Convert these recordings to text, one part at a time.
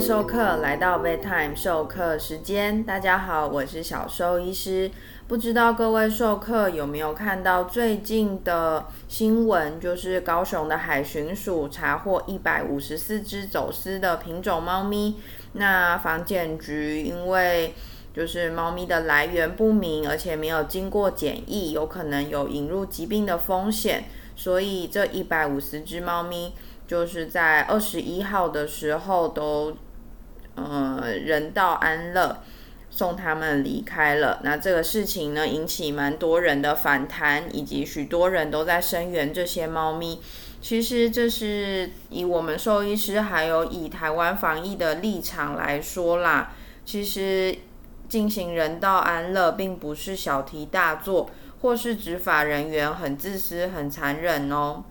授课来到 Vet Time 授课时间，大家好，我是小兽医师。不知道各位授课有没有看到最近的新闻，就是高雄的海巡署查获一百五十四只走私的品种猫咪。那防检局因为就是猫咪的来源不明，而且没有经过检疫，有可能有引入疾病的风险，所以这一百五十只猫咪。就是在二十一号的时候都，呃，人道安乐，送他们离开了。那这个事情呢，引起蛮多人的反弹，以及许多人都在声援这些猫咪。其实这是以我们兽医师还有以台湾防疫的立场来说啦，其实进行人道安乐并不是小题大做，或是执法人员很自私、很残忍哦。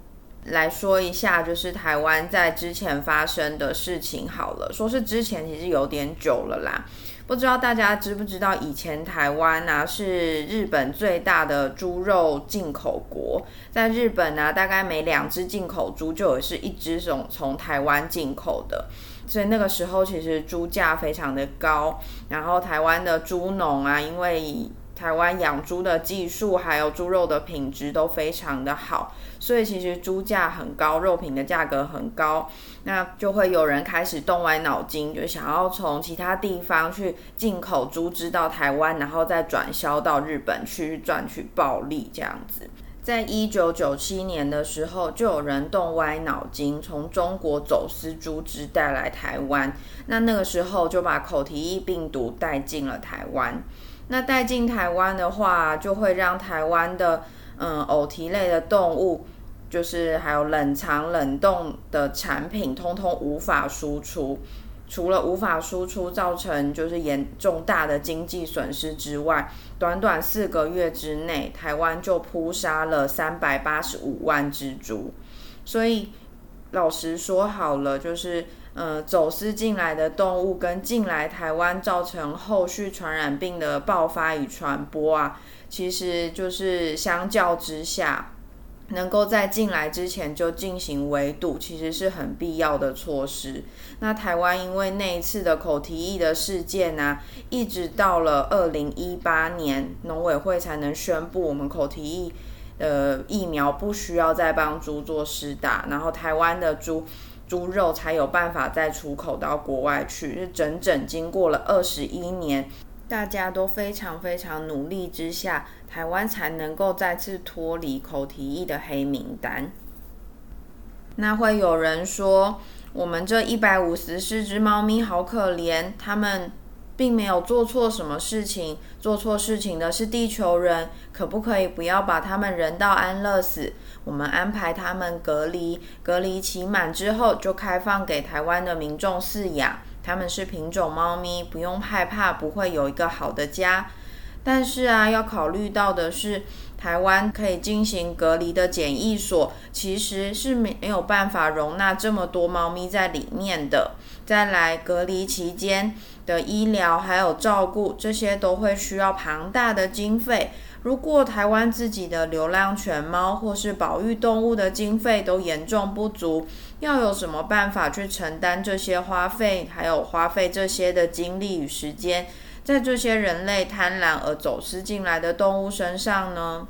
来说一下，就是台湾在之前发生的事情好了。说是之前，其实有点久了啦。不知道大家知不知道，以前台湾呢是日本最大的猪肉进口国。在日本呢，大概每两只进口猪就有是一只从从台湾进口的。所以那个时候其实猪价非常的高。然后台湾的猪农啊，因为台湾养猪的技术还有猪肉的品质都非常的好，所以其实猪价很高，肉品的价格很高，那就会有人开始动歪脑筋，就想要从其他地方去进口猪只到台湾，然后再转销到日本去赚取暴利这样子。在一九九七年的时候，就有人动歪脑筋，从中国走私猪只带来台湾，那那个时候就把口蹄疫病毒带进了台湾。那带进台湾的话，就会让台湾的嗯偶蹄类的动物，就是还有冷藏冷冻的产品，通通无法输出。除了无法输出，造成就是严重大的经济损失之外，短短四个月之内，台湾就扑杀了三百八十五万只猪。所以老实说好了，就是。呃，走私进来的动物跟进来台湾造成后续传染病的爆发与传播啊，其实就是相较之下，能够在进来之前就进行围堵，其实是很必要的措施。那台湾因为那一次的口蹄疫的事件呢，一直到了二零一八年，农委会才能宣布我们口蹄疫的疫苗不需要再帮猪做施打，然后台湾的猪。猪肉才有办法再出口到国外去，是整整经过了二十一年，大家都非常非常努力之下，台湾才能够再次脱离口蹄疫的黑名单。那会有人说，我们这一百五十四只猫咪好可怜，它们。并没有做错什么事情，做错事情的是地球人，可不可以不要把他们人道安乐死？我们安排他们隔离，隔离期满之后就开放给台湾的民众饲养。他们是品种猫咪，不用害怕不会有一个好的家。但是啊，要考虑到的是，台湾可以进行隔离的检疫所，其实是没有办法容纳这么多猫咪在里面的。再来，隔离期间。的医疗还有照顾，这些都会需要庞大的经费。如果台湾自己的流浪犬猫或是保育动物的经费都严重不足，要有什么办法去承担这些花费，还有花费这些的精力与时间，在这些人类贪婪而走私进来的动物身上呢？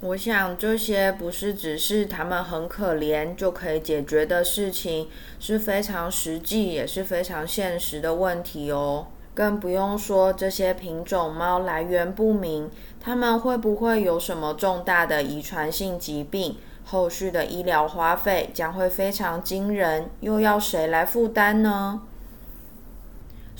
我想这些不是只是他们很可怜就可以解决的事情，是非常实际也是非常现实的问题哦。更不用说这些品种猫来源不明，它们会不会有什么重大的遗传性疾病？后续的医疗花费将会非常惊人，又要谁来负担呢？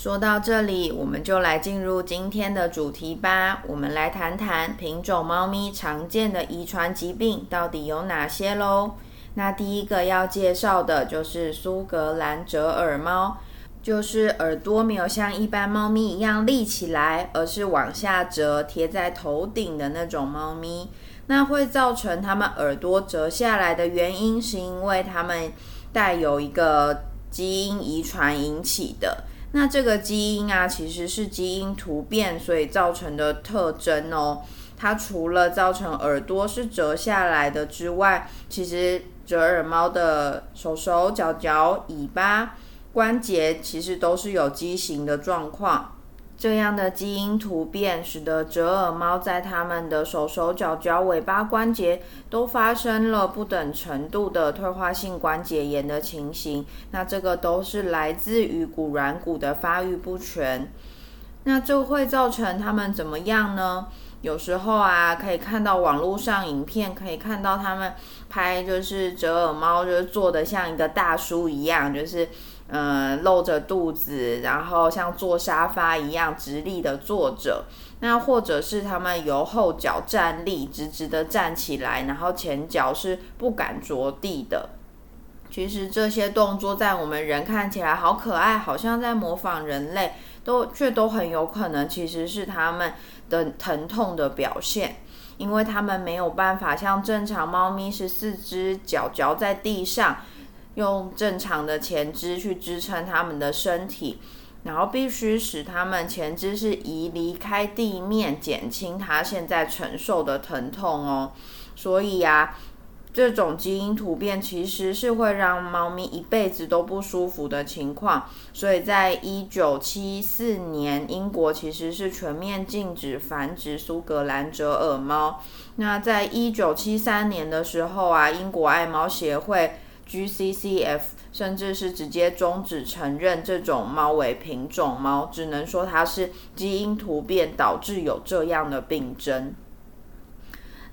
说到这里，我们就来进入今天的主题吧。我们来谈谈品种猫咪常见的遗传疾病到底有哪些喽。那第一个要介绍的就是苏格兰折耳猫，就是耳朵没有像一般猫咪一样立起来，而是往下折贴在头顶的那种猫咪。那会造成它们耳朵折下来的原因，是因为它们带有一个基因遗传引起的。那这个基因啊，其实是基因突变所以造成的特征哦。它除了造成耳朵是折下来的之外，其实折耳猫的手手脚脚、尾巴关节其实都是有畸形的状况。这样的基因突变使得折耳猫在它们的手手脚脚、尾巴关节都发生了不等程度的退化性关节炎的情形。那这个都是来自于骨软骨的发育不全。那这会造成它们怎么样呢？有时候啊，可以看到网络上影片，可以看到他们拍就是折耳猫，就是做的像一个大叔一样，就是。嗯，露着肚子，然后像坐沙发一样直立的坐着，那或者是他们由后脚站立，直直的站起来，然后前脚是不敢着地的。其实这些动作在我们人看起来好可爱，好像在模仿人类，都却都很有可能其实是他们的疼痛的表现，因为他们没有办法像正常猫咪是四只脚脚在地上。用正常的前肢去支撑他们的身体，然后必须使他们前肢是移离开地面，减轻它现在承受的疼痛哦。所以呀，这种基因突变其实是会让猫咪一辈子都不舒服的情况。所以在一九七四年，英国其实是全面禁止繁殖苏格兰折耳猫。那在一九七三年的时候啊，英国爱猫协会。GCCF 甚至是直接终止承认这种猫为品种猫，只能说它是基因突变导致有这样的病症。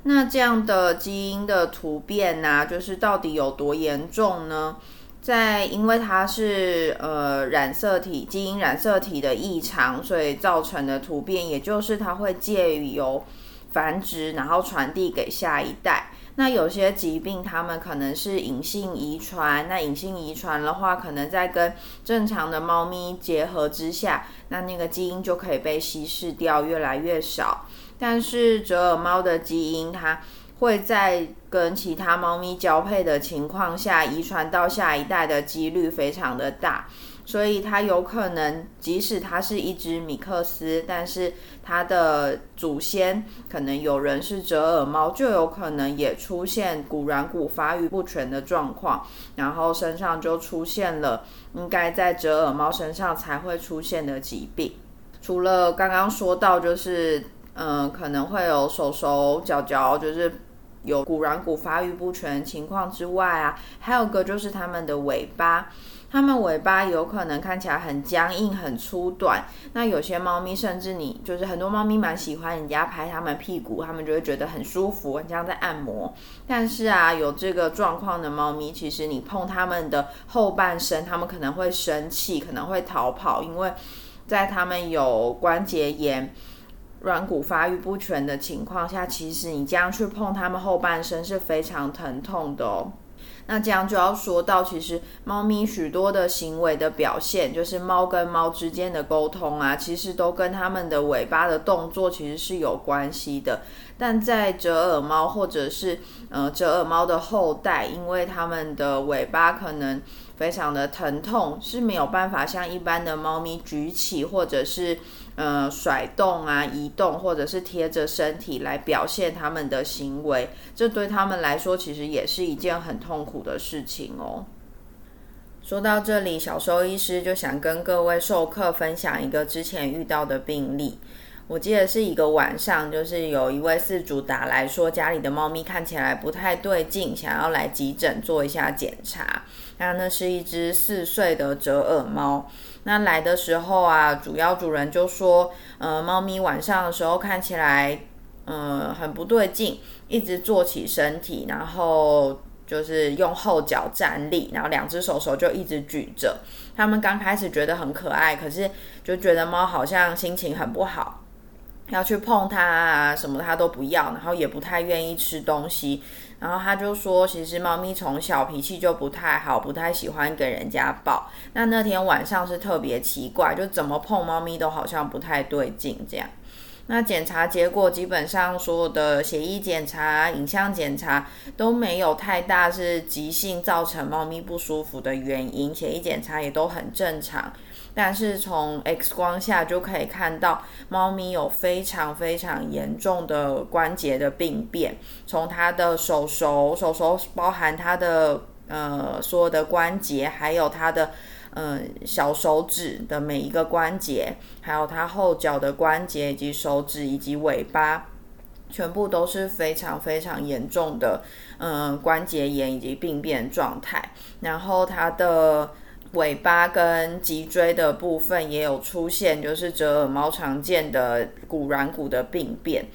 那这样的基因的突变呢，就是到底有多严重呢？在因为它是呃染色体基因染色体的异常，所以造成的突变，也就是它会借由繁殖，然后传递给下一代。那有些疾病，它们可能是隐性遗传。那隐性遗传的话，可能在跟正常的猫咪结合之下，那那个基因就可以被稀释掉，越来越少。但是折耳猫的基因，它会在跟其他猫咪交配的情况下，遗传到下一代的几率非常的大。所以它有可能，即使它是一只米克斯，但是它的祖先可能有人是折耳猫，就有可能也出现骨软骨发育不全的状况，然后身上就出现了应该在折耳猫身上才会出现的疾病。除了刚刚说到，就是嗯，可能会有手手脚脚就是有骨软骨发育不全情况之外啊，还有个就是它们的尾巴。它们尾巴有可能看起来很僵硬、很粗短。那有些猫咪甚至你就是很多猫咪蛮喜欢人家拍它们屁股，它们就会觉得很舒服，很像在按摩。但是啊，有这个状况的猫咪，其实你碰它们的后半身，它们可能会生气，可能会逃跑，因为在它们有关节炎、软骨发育不全的情况下，其实你这样去碰它们后半身是非常疼痛的哦。那这样就要说到，其实猫咪许多的行为的表现，就是猫跟猫之间的沟通啊，其实都跟它们的尾巴的动作其实是有关系的。但在折耳猫或者是呃折耳猫的后代，因为它们的尾巴可能非常的疼痛，是没有办法像一般的猫咪举起或者是。呃，甩动啊，移动，或者是贴着身体来表现他们的行为，这对他们来说其实也是一件很痛苦的事情哦。说到这里，小兽医师就想跟各位授课分享一个之前遇到的病例。我记得是一个晚上，就是有一位饲主打来说，家里的猫咪看起来不太对劲，想要来急诊做一下检查。那那是一只四岁的折耳猫。那来的时候啊，主要主人就说，呃，猫咪晚上的时候看起来，呃，很不对劲，一直坐起身体，然后就是用后脚站立，然后两只手手就一直举着。他们刚开始觉得很可爱，可是就觉得猫好像心情很不好，要去碰它啊什么它都不要，然后也不太愿意吃东西。然后他就说，其实猫咪从小脾气就不太好，不太喜欢给人家抱。那那天晚上是特别奇怪，就怎么碰猫咪都好像不太对劲这样。那检查结果基本上所有的血液检查、影像检查都没有太大是急性造成猫咪不舒服的原因，血液检查也都很正常。但是从 X 光下就可以看到，猫咪有非常非常严重的关节的病变，从它的手手手手包含它的呃所有的关节，还有它的嗯小手指的每一个关节，还有它后脚的关节以及手指以及尾巴，全部都是非常非常严重的嗯关节炎以及病变状态。然后它的尾巴跟脊椎的部分也有出现，就是折耳猫常见的骨软骨的病变。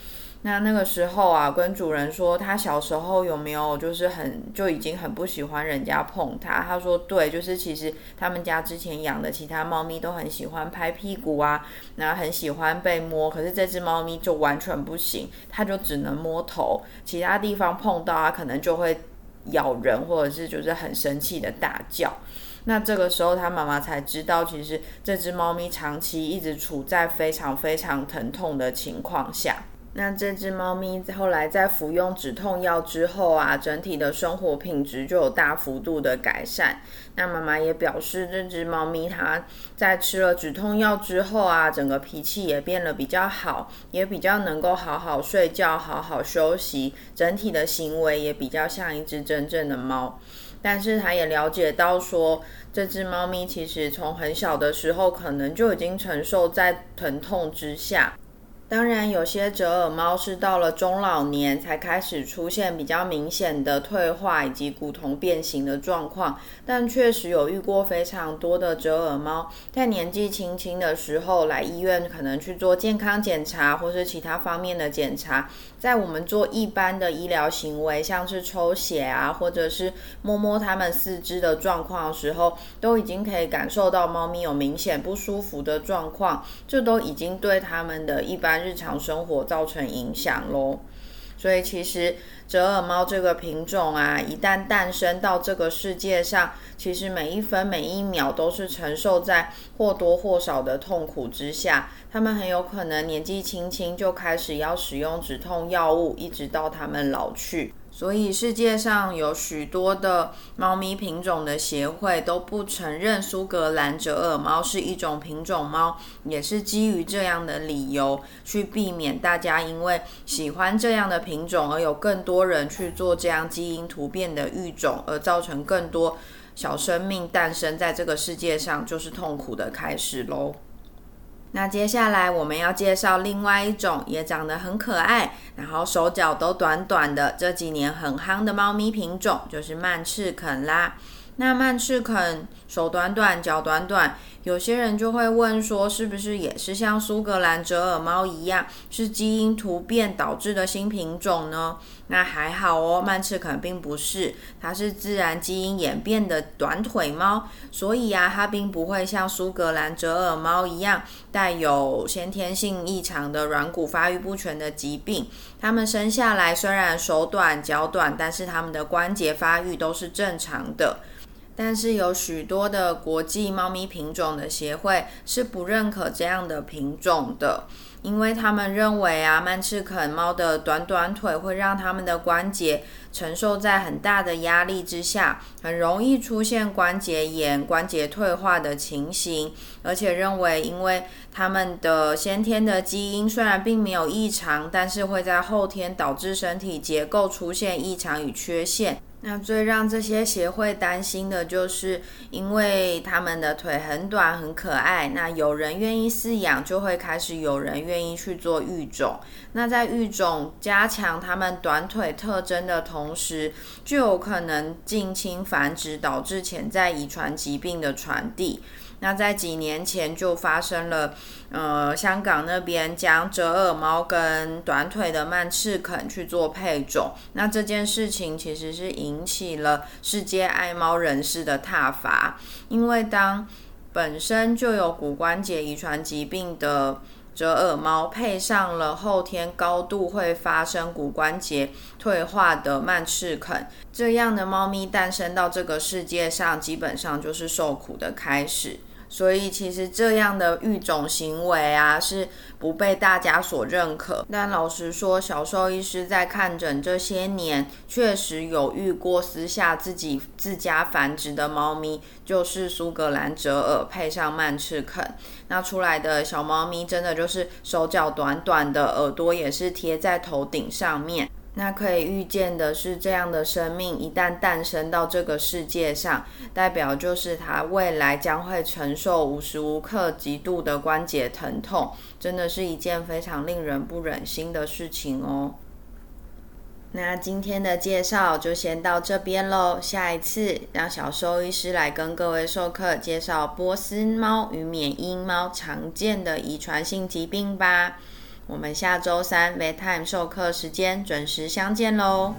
那那个时候啊，跟主人说他小时候有没有就是很就已经很不喜欢人家碰它。他说对，就是其实他们家之前养的其他猫咪都很喜欢拍屁股啊，然后很喜欢被摸，可是这只猫咪就完全不行，它就只能摸头，其他地方碰到啊可能就会咬人，或者是就是很生气的大叫。那这个时候，他妈妈才知道，其实这只猫咪长期一直处在非常非常疼痛的情况下。那这只猫咪后来在服用止痛药之后啊，整体的生活品质就有大幅度的改善。那妈妈也表示，这只猫咪它在吃了止痛药之后啊，整个脾气也变得比较好，也比较能够好好睡觉、好好休息，整体的行为也比较像一只真正的猫。但是他也了解到说，这只猫咪其实从很小的时候可能就已经承受在疼痛之下。当然，有些折耳猫是到了中老年才开始出现比较明显的退化以及骨头变形的状况，但确实有遇过非常多的折耳猫在年纪轻轻的时候来医院，可能去做健康检查或是其他方面的检查。在我们做一般的医疗行为，像是抽血啊，或者是摸摸它们四肢的状况的时候，都已经可以感受到猫咪有明显不舒服的状况，这都已经对它们的一般日常生活造成影响喽。所以其实折耳猫这个品种啊，一旦诞生到这个世界上，其实每一分每一秒都是承受在或多或少的痛苦之下。它们很有可能年纪轻轻就开始要使用止痛药物，一直到它们老去。所以世界上有许多的猫咪品种的协会都不承认苏格兰折耳猫是一种品种猫，也是基于这样的理由，去避免大家因为喜欢这样的品种而有更多人去做这样基因突变的育种，而造成更多小生命诞生在这个世界上，就是痛苦的开始喽。那接下来我们要介绍另外一种也长得很可爱，然后手脚都短短的，这几年很夯的猫咪品种，就是曼赤肯啦。那曼赤肯手短短，脚短短。有些人就会问说，是不是也是像苏格兰折耳猫一样，是基因突变导致的新品种呢？那还好哦，曼赤肯并不是，它是自然基因演变的短腿猫，所以啊，它并不会像苏格兰折耳猫一样带有先天性异常的软骨发育不全的疾病。它们生下来虽然手短脚短，但是它们的关节发育都是正常的。但是有许多的国际猫咪品种的协会是不认可这样的品种的，因为他们认为啊，曼赤肯猫的短短腿会让它们的关节承受在很大的压力之下，很容易出现关节炎、关节退化的情形，而且认为因为它们的先天的基因虽然并没有异常，但是会在后天导致身体结构出现异常与缺陷。那最让这些协会担心的就是，因为他们的腿很短很可爱，那有人愿意饲养，就会开始有人愿意去做育种。那在育种加强他们短腿特征的同时，就有可能近亲繁殖，导致潜在遗传疾病的传递。那在几年前就发生了，呃，香港那边将折耳猫跟短腿的曼赤肯去做配种，那这件事情其实是引起了世界爱猫人士的挞伐，因为当本身就有骨关节遗传疾病的折耳猫配上了后天高度会发生骨关节退化的曼赤肯，这样的猫咪诞生到这个世界上，基本上就是受苦的开始。所以其实这样的育种行为啊，是不被大家所认可。但老实说，小兽医师在看诊这些年，确实有遇过私下自己自家繁殖的猫咪，就是苏格兰折耳配上曼赤肯，那出来的小猫咪真的就是手脚短短的，耳朵也是贴在头顶上面。那可以预见的是，这样的生命一旦诞生到这个世界上，代表就是他未来将会承受无时无刻极度的关节疼痛，真的是一件非常令人不忍心的事情哦。那今天的介绍就先到这边喽，下一次让小兽医师来跟各位授课介绍波斯猫与缅因猫常见的遗传性疾病吧。我们下周三 Bedtime 授课时间准时相见喽。